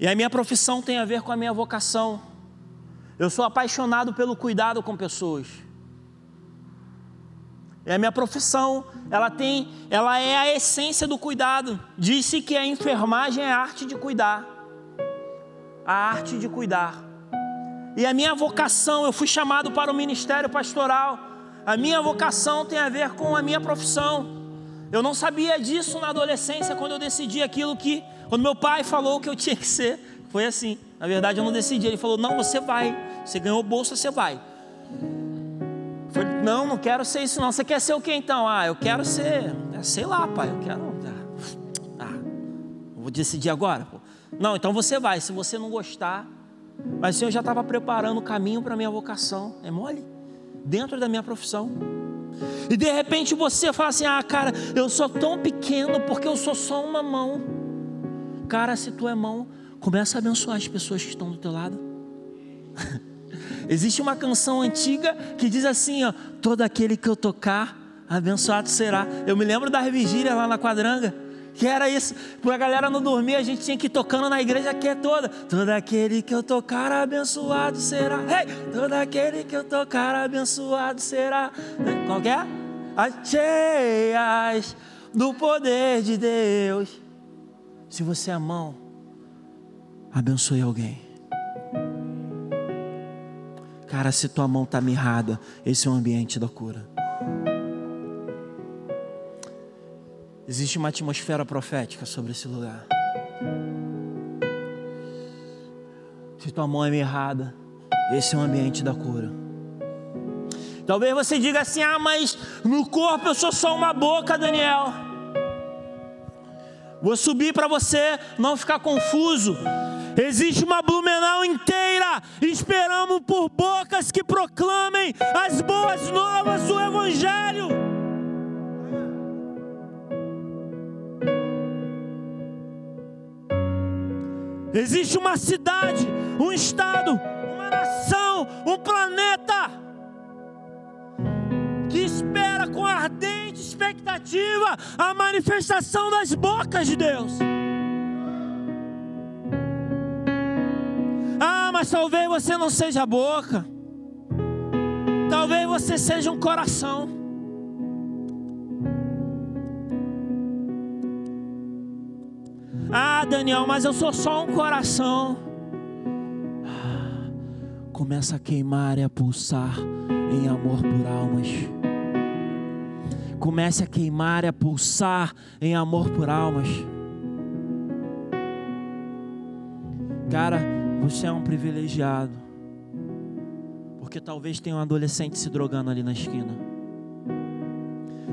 Speaker 1: E a minha profissão tem a ver com a minha vocação. Eu sou apaixonado pelo cuidado com pessoas. É a minha profissão, ela tem, ela é a essência do cuidado. Disse que a enfermagem é a arte de cuidar. A arte de cuidar. E a minha vocação, eu fui chamado para o ministério pastoral. A minha vocação tem a ver com a minha profissão. Eu não sabia disso na adolescência quando eu decidi aquilo que, quando meu pai falou que eu tinha que ser, foi assim. Na verdade, eu não decidi. Ele falou: Não, você vai. Você ganhou bolsa, você vai. Não, não quero ser isso, não. Você quer ser o que então? Ah, eu quero ser. É, sei lá, pai. Eu quero. Ah, ah vou decidir agora. Pô. Não, então você vai. Se você não gostar. Mas o Senhor já estava preparando o caminho para a minha vocação. É mole? Dentro da minha profissão. E de repente você fala assim: Ah, cara, eu sou tão pequeno porque eu sou só uma mão. Cara, se tu é mão, Começa a abençoar as pessoas que estão do teu lado. Existe uma canção antiga que diz assim: ó, todo aquele que eu tocar, abençoado será. Eu me lembro da vigília lá na quadranga, que era isso, para a galera não dormir, a gente tinha que ir tocando na igreja que é toda. Todo aquele que eu tocar, abençoado será. Hey! Todo aquele que eu tocar, abençoado será. Qual que é? As cheias do poder de Deus. Se você é mão, abençoe alguém. Cara, se tua mão está mirrada, esse é o ambiente da cura. Existe uma atmosfera profética sobre esse lugar. Se tua mão é mirrada, esse é o ambiente da cura. Talvez você diga assim: ah, mas no corpo eu sou só uma boca, Daniel. Vou subir para você não ficar confuso. Existe uma Blumenau inteira esperando por bocas que proclamem as boas novas do Evangelho. Existe uma cidade, um estado, uma nação, um planeta que espera com ardente expectativa a manifestação das bocas de Deus. Ah, mas talvez você não seja a boca, talvez você seja um coração. Ah, Daniel, mas eu sou só um coração. Ah, começa a queimar e a pulsar em amor por almas. Comece a queimar e a pulsar em amor por almas. Cara, você é um privilegiado. Porque talvez tenha um adolescente se drogando ali na esquina.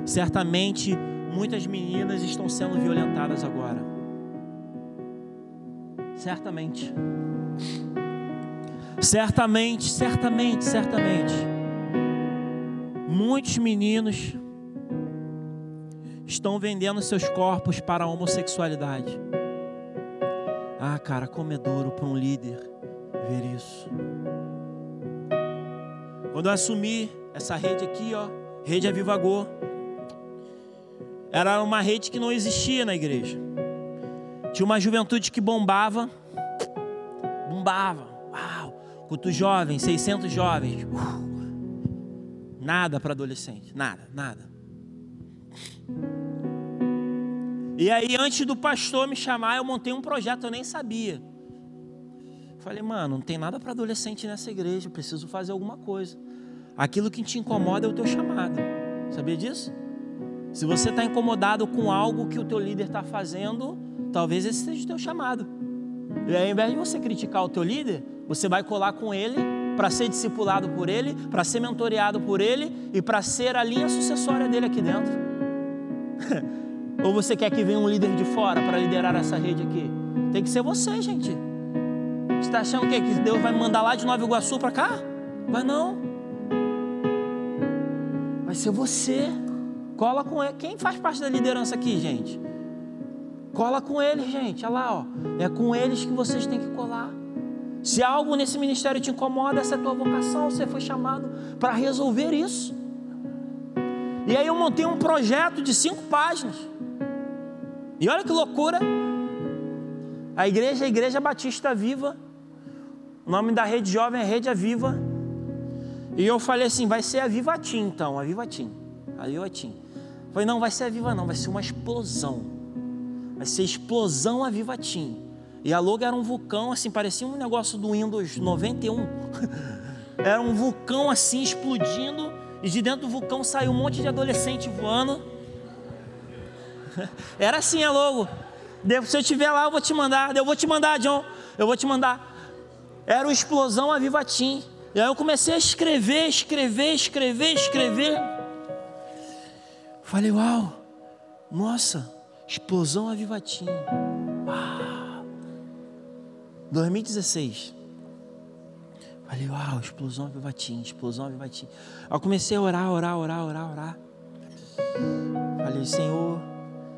Speaker 1: Certamente muitas meninas estão sendo violentadas agora. Certamente. Certamente, certamente, certamente. Muitos meninos estão vendendo seus corpos para a homossexualidade. Ah, cara, como é duro para um líder ver isso. Quando eu assumi essa rede aqui, ó, Rede Avivagor, era uma rede que não existia na igreja. Tinha uma juventude que bombava, bombava, uau, culto jovem, 600 jovens, uh, nada para adolescente, nada, nada. E aí, antes do pastor me chamar, eu montei um projeto, eu nem sabia. Falei, mano, não tem nada para adolescente nessa igreja, preciso fazer alguma coisa. Aquilo que te incomoda é o teu chamado. Sabia disso? Se você está incomodado com algo que o teu líder está fazendo, talvez esse seja o teu chamado. E aí, ao invés de você criticar o teu líder, você vai colar com ele para ser discipulado por ele, para ser mentoreado por ele e para ser a linha sucessória dele aqui dentro. Ou você quer que venha um líder de fora para liderar essa rede aqui? Tem que ser você, gente. Você está achando que Deus vai me mandar lá de Nova Iguaçu para cá? Vai não. Vai ser você. Cola com ele. Quem faz parte da liderança aqui, gente? Cola com eles, gente. Olha lá, ó. É com eles que vocês têm que colar. Se algo nesse ministério te incomoda, essa é a tua vocação. Você foi chamado para resolver isso. E aí eu montei um projeto de cinco páginas. E olha que loucura. A igreja é a Igreja Batista Viva. O nome da rede jovem é Rede Aviva. E eu falei assim: vai ser a Viva Tim, então, a Viva Tim. A Viva Tim. Falei: não, vai ser a Viva, não, vai ser uma explosão. Vai ser explosão a Viva Tim. E a logo era um vulcão, assim, parecia um negócio do Windows 91. era um vulcão assim explodindo. E de dentro do vulcão saiu um monte de adolescente voando. Era assim a logo. Se eu estiver lá, eu vou te mandar. Eu vou te mandar, John. Eu vou te mandar. Era o Explosão Aviva Team. E aí eu comecei a escrever, escrever, escrever, escrever. Falei, uau, nossa, Explosão Aviva Team. Uau. 2016. Falei, uau, explosão Aviva Team, explosão Aviva Team. Aí eu comecei a orar, orar, orar, orar, orar. Falei, Senhor,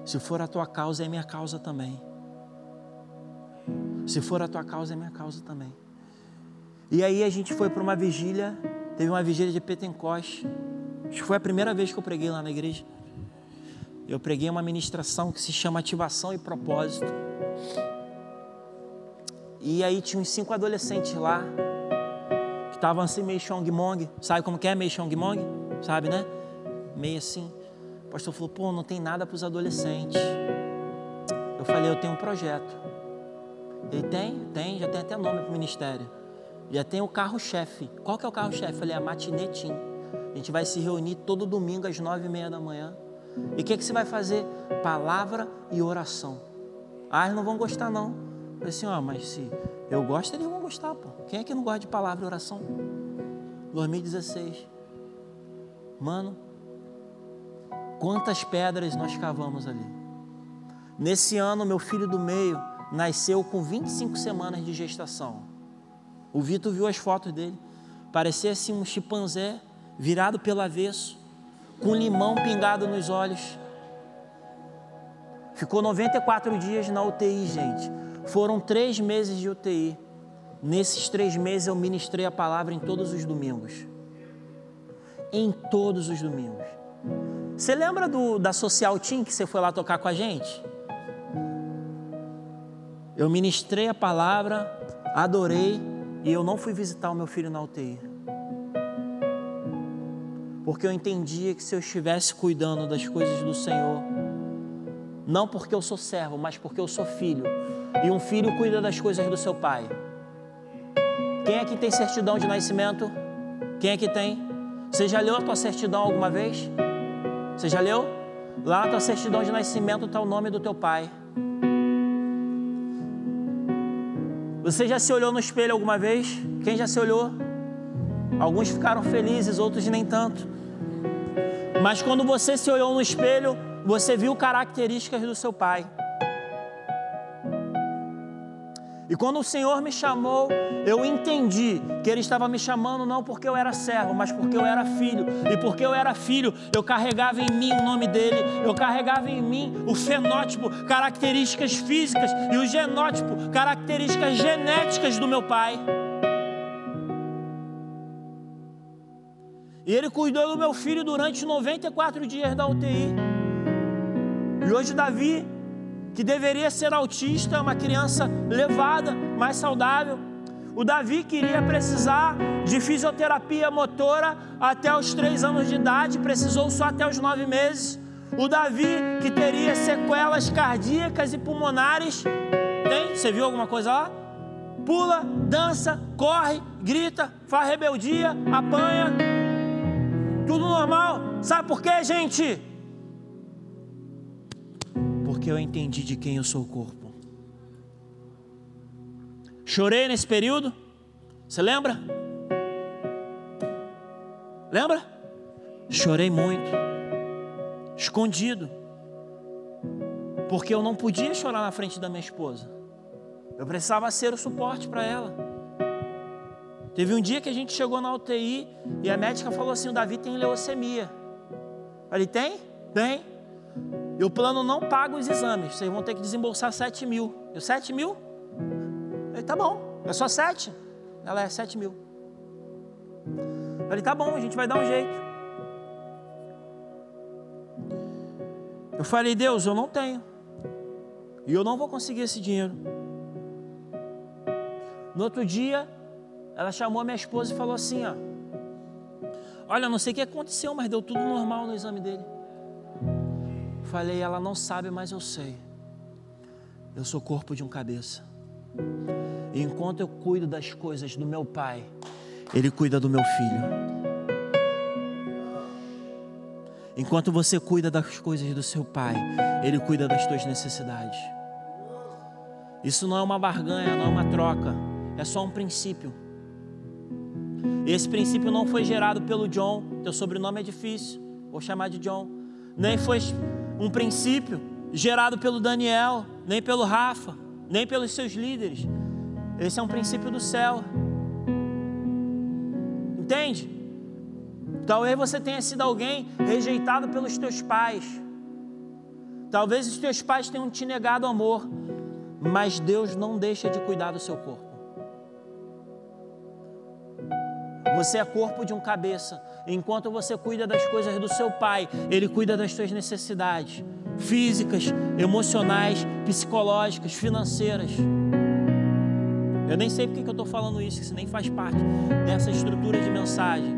Speaker 1: se for a tua causa, é minha causa também. Se for a tua causa, é minha causa também. E aí a gente foi para uma vigília, teve uma vigília de Pentecoste. Acho que foi a primeira vez que eu preguei lá na igreja. Eu preguei uma ministração que se chama Ativação e Propósito. E aí tinha uns cinco adolescentes lá, que estavam assim meio chong-mong. Sabe como que é meio chong-mong? Sabe, né? Meio assim. O pastor falou: pô, não tem nada para os adolescentes. Eu falei: eu tenho um projeto. Ele tem? Tem, já tem até nome para o ministério. Já tem o carro-chefe. Qual que é o carro-chefe? Eu falei: a matinetim. A gente vai se reunir todo domingo às nove e meia da manhã. E o que, que você vai fazer? Palavra e oração. Ah, eles não vão gostar, não. Eu falei assim: ó, mas se eu gosto, eles vão gostar, pô. Quem é que não gosta de palavra e oração? 2016. Mano, Quantas pedras nós cavamos ali? Nesse ano, meu filho do meio nasceu com 25 semanas de gestação. O Vitor viu as fotos dele. Parecia assim um chimpanzé virado pelo avesso, com limão pingado nos olhos. Ficou 94 dias na UTI, gente. Foram três meses de UTI. Nesses três meses eu ministrei a palavra em todos os domingos. Em todos os domingos. Você lembra do, da Social Team que você foi lá tocar com a gente? Eu ministrei a palavra, adorei e eu não fui visitar o meu filho na UTI. Porque eu entendia que se eu estivesse cuidando das coisas do Senhor, não porque eu sou servo, mas porque eu sou filho, e um filho cuida das coisas do seu pai. Quem aqui tem certidão de nascimento? Quem aqui tem? Você já leu a tua certidão alguma vez? Você já leu? Lá na tua certidão de nascimento está o nome do teu pai. Você já se olhou no espelho alguma vez? Quem já se olhou? Alguns ficaram felizes, outros nem tanto. Mas quando você se olhou no espelho, você viu características do seu pai. E quando o Senhor me chamou, eu entendi que Ele estava me chamando não porque eu era servo, mas porque eu era filho. E porque eu era filho, eu carregava em mim o nome dele, eu carregava em mim o fenótipo, características físicas, e o genótipo, características genéticas do meu pai. E Ele cuidou do meu filho durante 94 dias da UTI. E hoje, Davi que deveria ser autista, uma criança levada, mais saudável. O Davi queria precisar de fisioterapia motora até os três anos de idade, precisou só até os nove meses. O Davi que teria sequelas cardíacas e pulmonares, tem? Você viu alguma coisa lá? Pula, dança, corre, grita, faz rebeldia, apanha, tudo normal. Sabe por quê, gente? Porque eu entendi de quem eu sou o corpo. Chorei nesse período? Você lembra? Lembra? Chorei muito, escondido, porque eu não podia chorar na frente da minha esposa. Eu precisava ser o suporte para ela. Teve um dia que a gente chegou na UTI e a médica falou assim: o Davi tem leucemia. Eu falei: tem? Tem. E o plano não paga os exames. Vocês vão ter que desembolsar 7 mil. Eu, 7 mil? Ele, tá bom. É só 7? Ela é 7 mil. Eu falei, tá bom, a gente vai dar um jeito. Eu falei, Deus, eu não tenho. E eu não vou conseguir esse dinheiro. No outro dia, ela chamou a minha esposa e falou assim: ó, Olha, não sei o que aconteceu, mas deu tudo normal no exame dele. Falei, ela não sabe, mas eu sei. Eu sou corpo de um cabeça. E enquanto eu cuido das coisas do meu pai, ele cuida do meu filho. Enquanto você cuida das coisas do seu pai, ele cuida das tuas necessidades. Isso não é uma barganha, não é uma troca, é só um princípio. Esse princípio não foi gerado pelo John, teu sobrenome é difícil, vou chamar de John. Nem foi um princípio gerado pelo Daniel, nem pelo Rafa, nem pelos seus líderes. Esse é um princípio do céu. Entende? Talvez você tenha sido alguém rejeitado pelos teus pais. Talvez os teus pais tenham te negado amor, mas Deus não deixa de cuidar do seu corpo. Você é corpo de um cabeça. Enquanto você cuida das coisas do seu pai, ele cuida das suas necessidades físicas, emocionais, psicológicas, financeiras. Eu nem sei porque que eu estou falando isso, isso nem faz parte dessa estrutura de mensagem.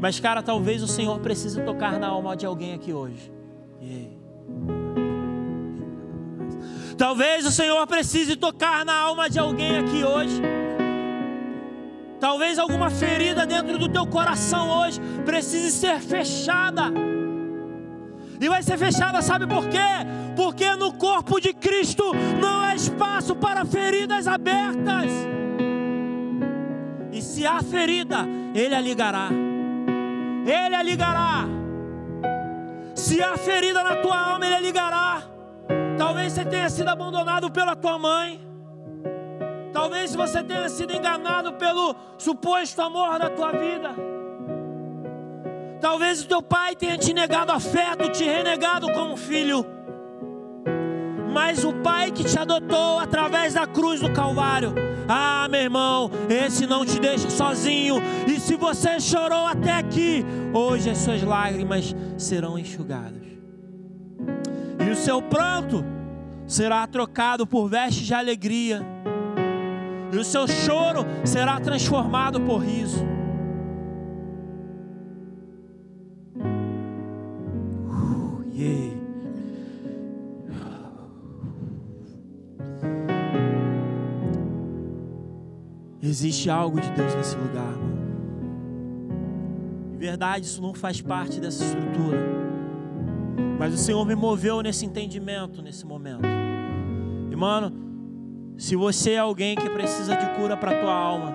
Speaker 1: Mas, cara, talvez o Senhor precise tocar na alma de alguém aqui hoje. Talvez o Senhor precise tocar na alma de alguém aqui hoje. Talvez alguma ferida dentro do teu coração hoje precise ser fechada. E vai ser fechada, sabe por quê? Porque no corpo de Cristo não há espaço para feridas abertas. E se há ferida, Ele a ligará. Ele a ligará. Se há ferida na tua alma, Ele a ligará. Talvez você tenha sido abandonado pela tua mãe. Talvez você tenha sido enganado pelo suposto amor da tua vida. Talvez o teu pai tenha te negado afeto, te renegado como filho. Mas o pai que te adotou através da cruz do Calvário, ah, meu irmão, esse não te deixa sozinho. E se você chorou até aqui, hoje as suas lágrimas serão enxugadas. E o seu pranto será trocado por vestes de alegria. E o seu choro será transformado por riso. Uh. Existe algo de Deus nesse lugar, mano. De verdade, isso não faz parte dessa estrutura. Mas o Senhor me moveu nesse entendimento, nesse momento. E, mano, se você é alguém que precisa de cura para a tua alma,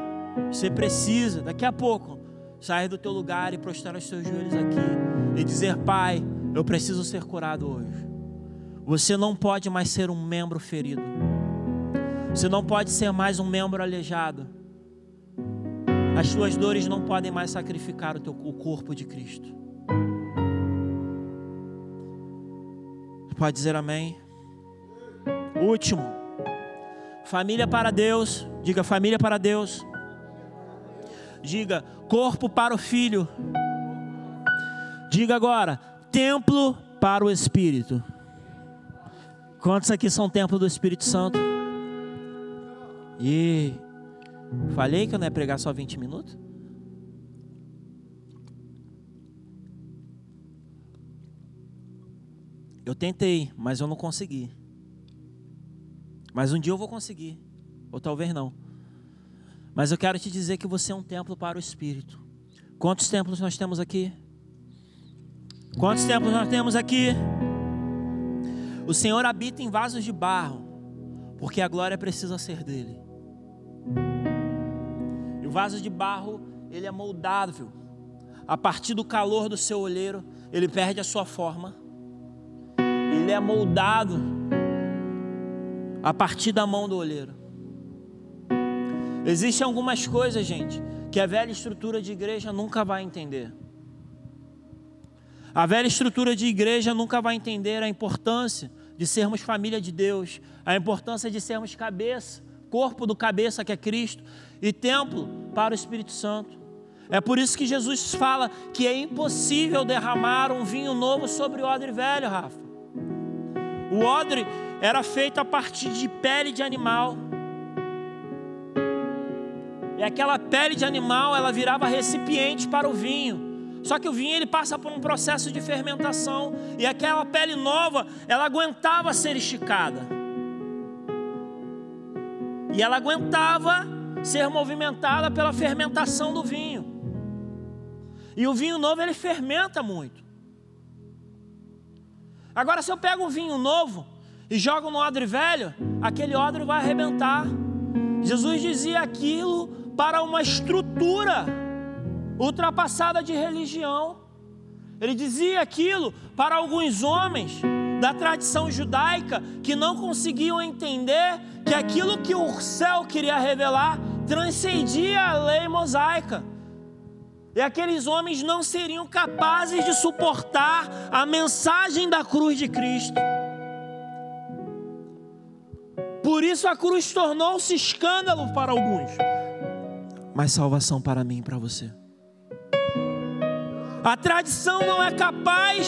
Speaker 1: você precisa, daqui a pouco, sair do teu lugar e prostrar os teus joelhos aqui e dizer: Pai, eu preciso ser curado hoje. Você não pode mais ser um membro ferido. Você não pode ser mais um membro aleijado. As suas dores não podem mais sacrificar o teu o corpo de Cristo. Pode dizer amém? Último. Família para Deus. Diga família para Deus. Diga corpo para o filho. Diga agora templo para o Espírito. Quantos aqui são templo do Espírito Santo? E Falei que eu não ia pregar só 20 minutos? Eu tentei, mas eu não consegui. Mas um dia eu vou conseguir, ou talvez não. Mas eu quero te dizer que você é um templo para o Espírito. Quantos templos nós temos aqui? Quantos templos nós temos aqui? O Senhor habita em vasos de barro, porque a glória precisa ser dele. O vaso de barro, ele é moldável. A partir do calor do seu olheiro, ele perde a sua forma. Ele é moldado a partir da mão do olheiro. Existem algumas coisas, gente, que a velha estrutura de igreja nunca vai entender. A velha estrutura de igreja nunca vai entender a importância de sermos família de Deus, a importância de sermos cabeça, corpo do cabeça que é Cristo, e templo para o Espírito Santo. É por isso que Jesus fala que é impossível derramar um vinho novo sobre o odre velho, Rafa. O odre era feito a partir de pele de animal. E aquela pele de animal, ela virava recipiente para o vinho. Só que o vinho ele passa por um processo de fermentação e aquela pele nova, ela aguentava ser esticada. E ela aguentava ser movimentada pela fermentação do vinho. E o vinho novo ele fermenta muito. Agora, se eu pego um vinho novo e jogo no odre velho, aquele odre vai arrebentar. Jesus dizia aquilo para uma estrutura ultrapassada de religião. Ele dizia aquilo para alguns homens da tradição judaica que não conseguiam entender que aquilo que o céu queria revelar transcendia a lei mosaica. E aqueles homens não seriam capazes de suportar a mensagem da cruz de Cristo. Por isso a cruz tornou-se escândalo para alguns, mas salvação para mim e para você. A tradição não é capaz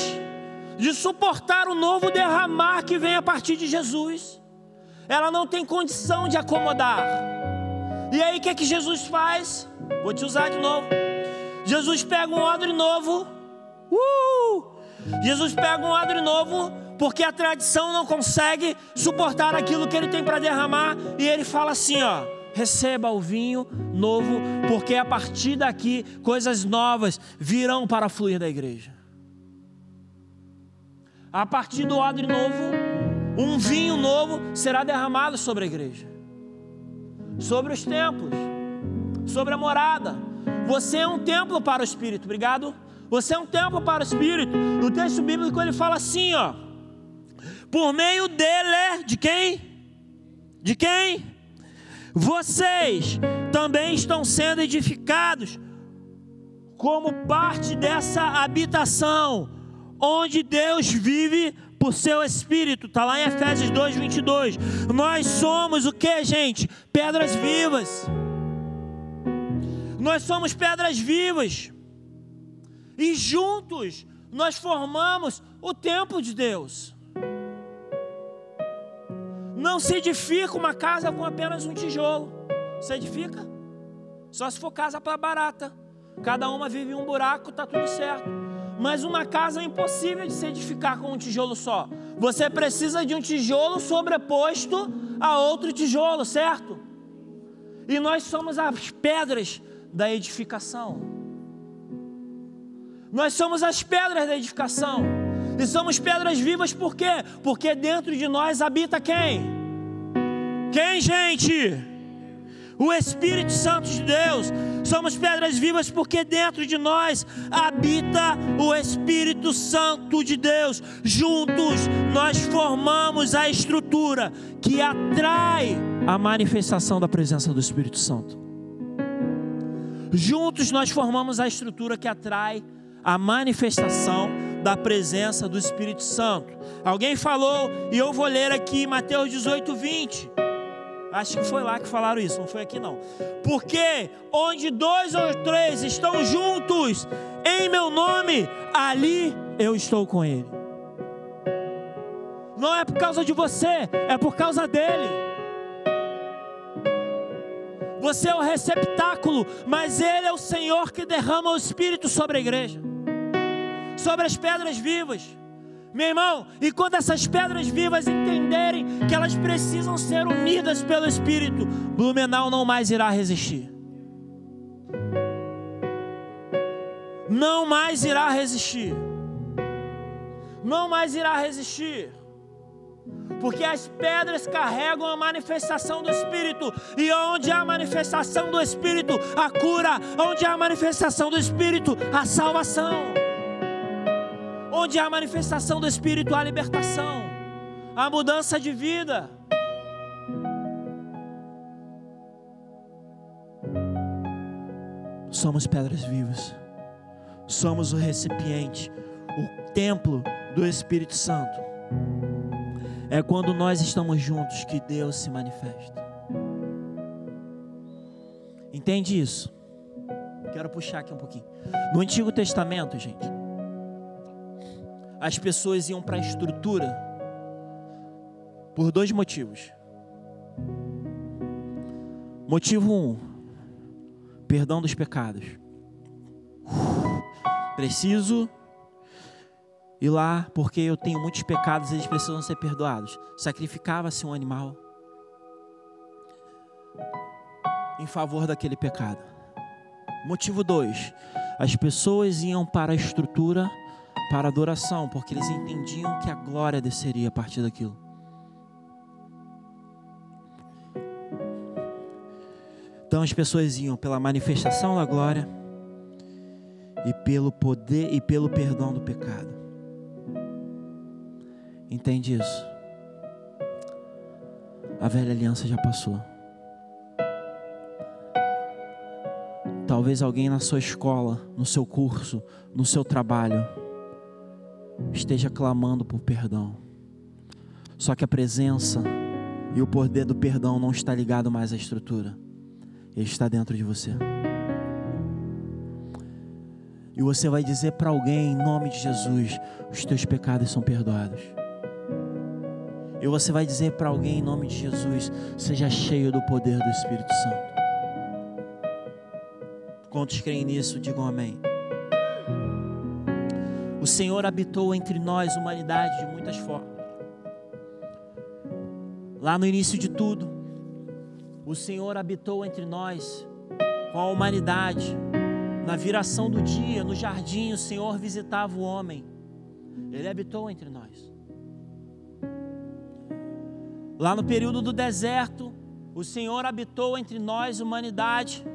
Speaker 1: de suportar o novo derramar que vem a partir de Jesus. Ela não tem condição de acomodar. E aí o que é que Jesus faz? Vou te usar de novo. Jesus pega um odre novo. Uh! Jesus pega um odre novo, porque a tradição não consegue suportar aquilo que ele tem para derramar, e ele fala assim, ó: receba o vinho novo, porque a partir daqui coisas novas virão para fluir da igreja a partir do odre novo, um vinho novo será derramado sobre a igreja, sobre os templos, sobre a morada. Você é um templo para o Espírito, obrigado. Você é um templo para o Espírito. O texto bíblico ele fala assim, ó. Por meio dele, de quem? De quem? Vocês também estão sendo edificados como parte dessa habitação onde Deus vive por seu espírito. Está lá em Efésios 2, 22. Nós somos o que, gente? Pedras vivas. Nós somos pedras vivas. E juntos nós formamos o templo de Deus. Não se edifica uma casa com apenas um tijolo. Se edifica? Só se for casa para barata. Cada uma vive em um buraco, tá tudo certo. Mas uma casa é impossível de se edificar com um tijolo só. Você precisa de um tijolo sobreposto a outro tijolo, certo? E nós somos as pedras da edificação. Nós somos as pedras da edificação. E somos pedras vivas por quê? Porque dentro de nós habita quem? Quem, gente? O Espírito Santo de Deus. Somos pedras vivas porque dentro de nós habita o Espírito Santo de Deus. Juntos nós formamos a estrutura que atrai a manifestação da presença do Espírito Santo. Juntos nós formamos a estrutura que atrai a manifestação da presença do Espírito Santo. Alguém falou, e eu vou ler aqui Mateus 18, 20. Acho que foi lá que falaram isso, não foi aqui não. Porque onde dois ou três estão juntos em meu nome, ali eu estou com ele. Não é por causa de você, é por causa dele. Você é o receptáculo, mas ele é o Senhor que derrama o Espírito sobre a igreja, sobre as pedras vivas. Meu irmão, e quando essas pedras vivas entenderem que elas precisam ser unidas pelo Espírito, Blumenau não mais irá resistir. Não mais irá resistir. Não mais irá resistir. Porque as pedras carregam a manifestação do Espírito, e onde há a manifestação do Espírito, a cura, onde há a manifestação do Espírito, a salvação. Onde há a manifestação do Espírito, há a libertação, a mudança de vida. Somos pedras vivas, somos o recipiente, o templo do Espírito Santo. É quando nós estamos juntos que Deus se manifesta. Entende isso? Quero puxar aqui um pouquinho. No Antigo Testamento, gente, as pessoas iam para a estrutura por dois motivos. Motivo um, perdão dos pecados. Preciso ir lá porque eu tenho muitos pecados e eles precisam ser perdoados. Sacrificava-se um animal em favor daquele pecado. Motivo dois, as pessoas iam para a estrutura para adoração, porque eles entendiam que a glória desceria a partir daquilo. Então as pessoas iam pela manifestação da glória e pelo poder e pelo perdão do pecado. Entende isso? A velha aliança já passou. Talvez alguém na sua escola, no seu curso, no seu trabalho, esteja clamando por perdão. Só que a presença e o poder do perdão não está ligado mais à estrutura. Ele está dentro de você. E você vai dizer para alguém, em nome de Jesus, os teus pecados são perdoados. E você vai dizer para alguém, em nome de Jesus, seja cheio do poder do Espírito Santo. Quantos creem nisso, digam amém. O Senhor habitou entre nós, humanidade, de muitas formas. Lá no início de tudo, o Senhor habitou entre nós, com a humanidade. Na viração do dia, no jardim, o Senhor visitava o homem. Ele habitou entre nós. Lá no período do deserto, o Senhor habitou entre nós, humanidade,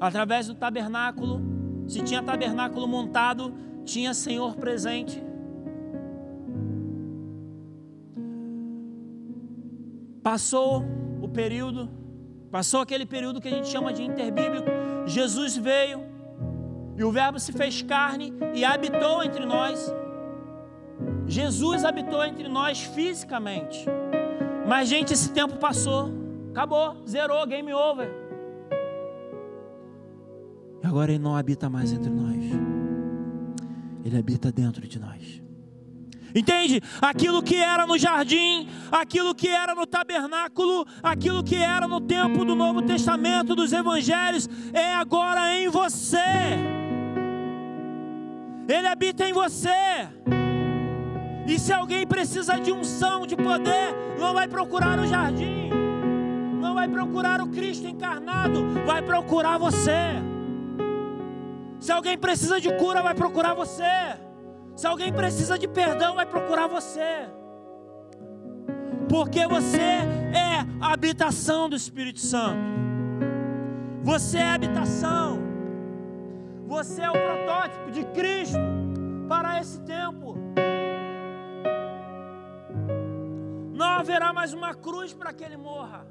Speaker 1: através do tabernáculo. Se tinha tabernáculo montado, tinha Senhor presente. Passou o período, passou aquele período que a gente chama de interbíblico. Jesus veio e o Verbo se fez carne e habitou entre nós. Jesus habitou entre nós fisicamente. Mas, gente, esse tempo passou, acabou, zerou, game over. E agora Ele não habita mais entre nós, Ele habita dentro de nós. Entende? Aquilo que era no jardim, aquilo que era no tabernáculo, aquilo que era no tempo do Novo Testamento, dos Evangelhos, é agora em você. Ele habita em você. E se alguém precisa de unção, de poder, não vai procurar o jardim, não vai procurar o Cristo encarnado, vai procurar você. Se alguém precisa de cura, vai procurar você. Se alguém precisa de perdão, vai procurar você. Porque você é a habitação do Espírito Santo. Você é a habitação. Você é o protótipo de Cristo para esse tempo. Não haverá mais uma cruz para que ele morra.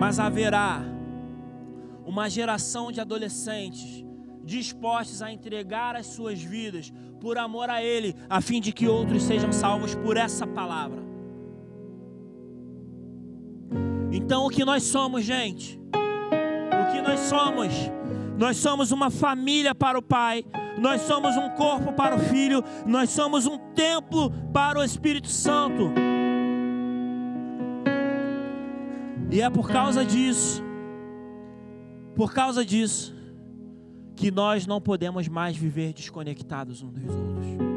Speaker 1: Mas haverá uma geração de adolescentes dispostos a entregar as suas vidas por amor a Ele, a fim de que outros sejam salvos por essa palavra. Então, o que nós somos, gente? O que nós somos? Nós somos uma família para o Pai, nós somos um corpo para o Filho, nós somos um templo para o Espírito Santo. E é por causa disso, por causa disso, que nós não podemos mais viver desconectados uns dos outros.